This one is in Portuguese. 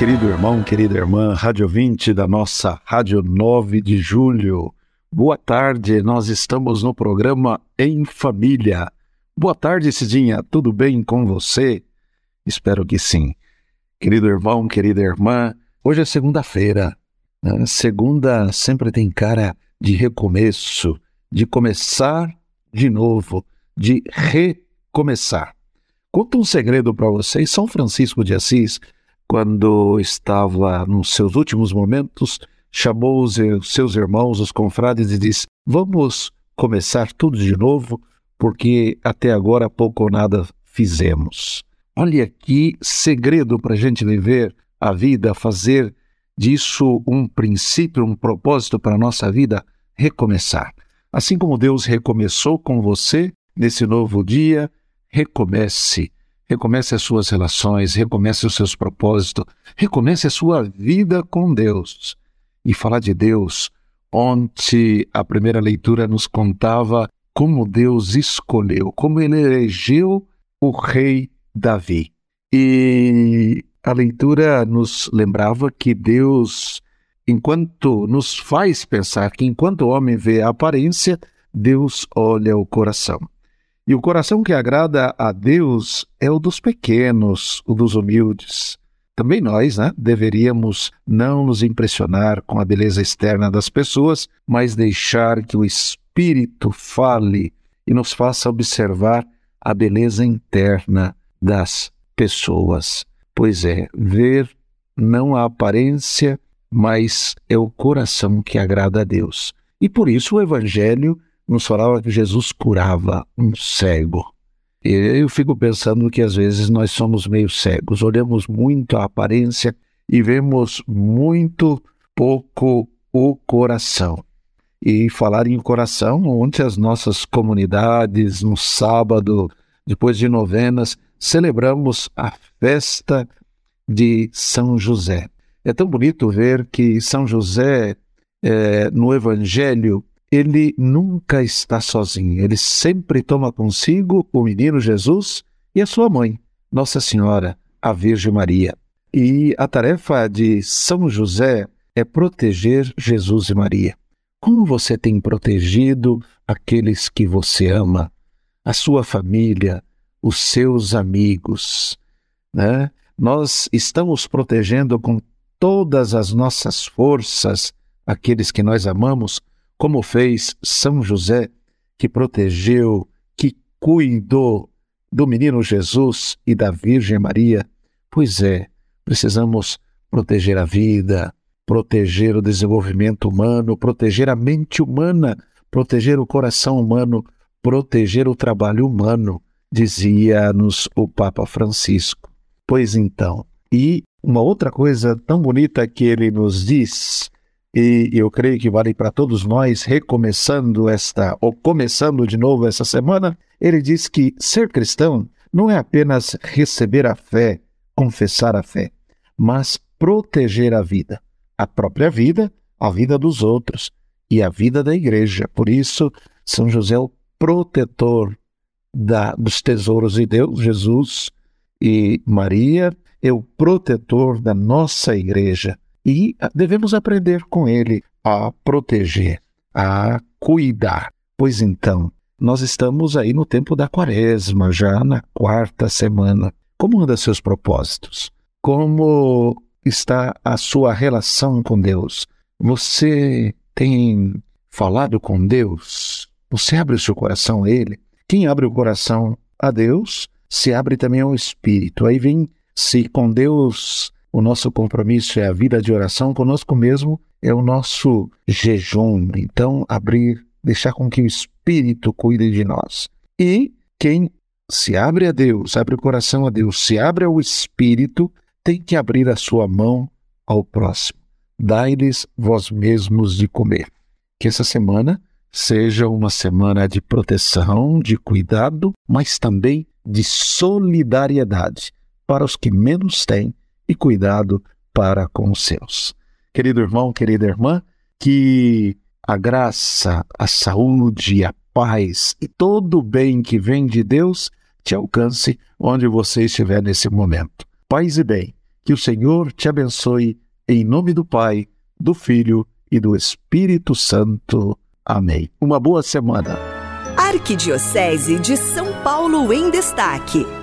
querido irmão, querida irmã, rádio 20 da nossa Rádio 9 de Julho. Boa tarde, nós estamos no programa Em Família. Boa tarde, Cidinha, tudo bem com você? Espero que sim. Querido irmão, querida irmã, hoje é segunda-feira. Né? Segunda sempre tem cara de recomeço, de começar de novo, de recomeçar. Conto um segredo para vocês. São Francisco de Assis quando estava nos seus últimos momentos, chamou os seus irmãos, os confrades, e disse: Vamos começar tudo de novo, porque até agora pouco ou nada fizemos. Olha que segredo para a gente viver a vida, fazer disso um princípio, um propósito para a nossa vida, recomeçar. Assim como Deus recomeçou com você nesse novo dia, recomece recomece as suas relações, recomece os seus propósitos, recomece a sua vida com Deus. E falar de Deus, ontem a primeira leitura nos contava como Deus escolheu, como ele elegeu o rei Davi. E a leitura nos lembrava que Deus, enquanto nos faz pensar que enquanto o homem vê a aparência, Deus olha o coração. E o coração que agrada a Deus é o dos pequenos, o dos humildes. Também nós, né, deveríamos não nos impressionar com a beleza externa das pessoas, mas deixar que o Espírito fale e nos faça observar a beleza interna das pessoas. Pois é, ver não a aparência, mas é o coração que agrada a Deus. E por isso o Evangelho nos falava que Jesus curava um cego. E eu fico pensando que às vezes nós somos meio cegos, olhamos muito a aparência e vemos muito pouco o coração. E falar em coração, ontem as nossas comunidades, no sábado, depois de novenas, celebramos a festa de São José. É tão bonito ver que São José, é, no Evangelho, ele nunca está sozinho, ele sempre toma consigo o menino Jesus e a sua mãe, Nossa Senhora, a Virgem Maria. E a tarefa de São José é proteger Jesus e Maria. Como você tem protegido aqueles que você ama, a sua família, os seus amigos? Né? Nós estamos protegendo com todas as nossas forças aqueles que nós amamos como fez São José, que protegeu, que cuidou do menino Jesus e da Virgem Maria. Pois é, precisamos proteger a vida, proteger o desenvolvimento humano, proteger a mente humana, proteger o coração humano, proteger o trabalho humano, dizia-nos o Papa Francisco. Pois então, e uma outra coisa tão bonita que ele nos diz e eu creio que vale para todos nós, recomeçando esta, ou começando de novo essa semana, ele diz que ser cristão não é apenas receber a fé, confessar a fé, mas proteger a vida, a própria vida, a vida dos outros e a vida da igreja. Por isso, São José é o protetor da, dos tesouros de Deus, Jesus, e Maria é o protetor da nossa igreja e devemos aprender com ele a proteger, a cuidar. Pois então, nós estamos aí no tempo da quaresma, já na quarta semana. Como anda seus propósitos? Como está a sua relação com Deus? Você tem falado com Deus? Você abre o seu coração a Ele? Quem abre o coração a Deus, se abre também ao Espírito. Aí vem, se com Deus o nosso compromisso é a vida de oração conosco mesmo, é o nosso jejum. Então, abrir, deixar com que o Espírito cuide de nós. E quem se abre a Deus, abre o coração a Deus, se abre ao Espírito, tem que abrir a sua mão ao próximo. Dai-lhes vós mesmos de comer. Que essa semana seja uma semana de proteção, de cuidado, mas também de solidariedade para os que menos têm e cuidado para com os seus. Querido irmão, querida irmã, que a graça, a saúde, a paz e todo o bem que vem de Deus te alcance onde você estiver nesse momento. Paz e bem, que o Senhor te abençoe em nome do Pai, do Filho e do Espírito Santo. Amém. Uma boa semana. Arquidiocese de São Paulo em Destaque.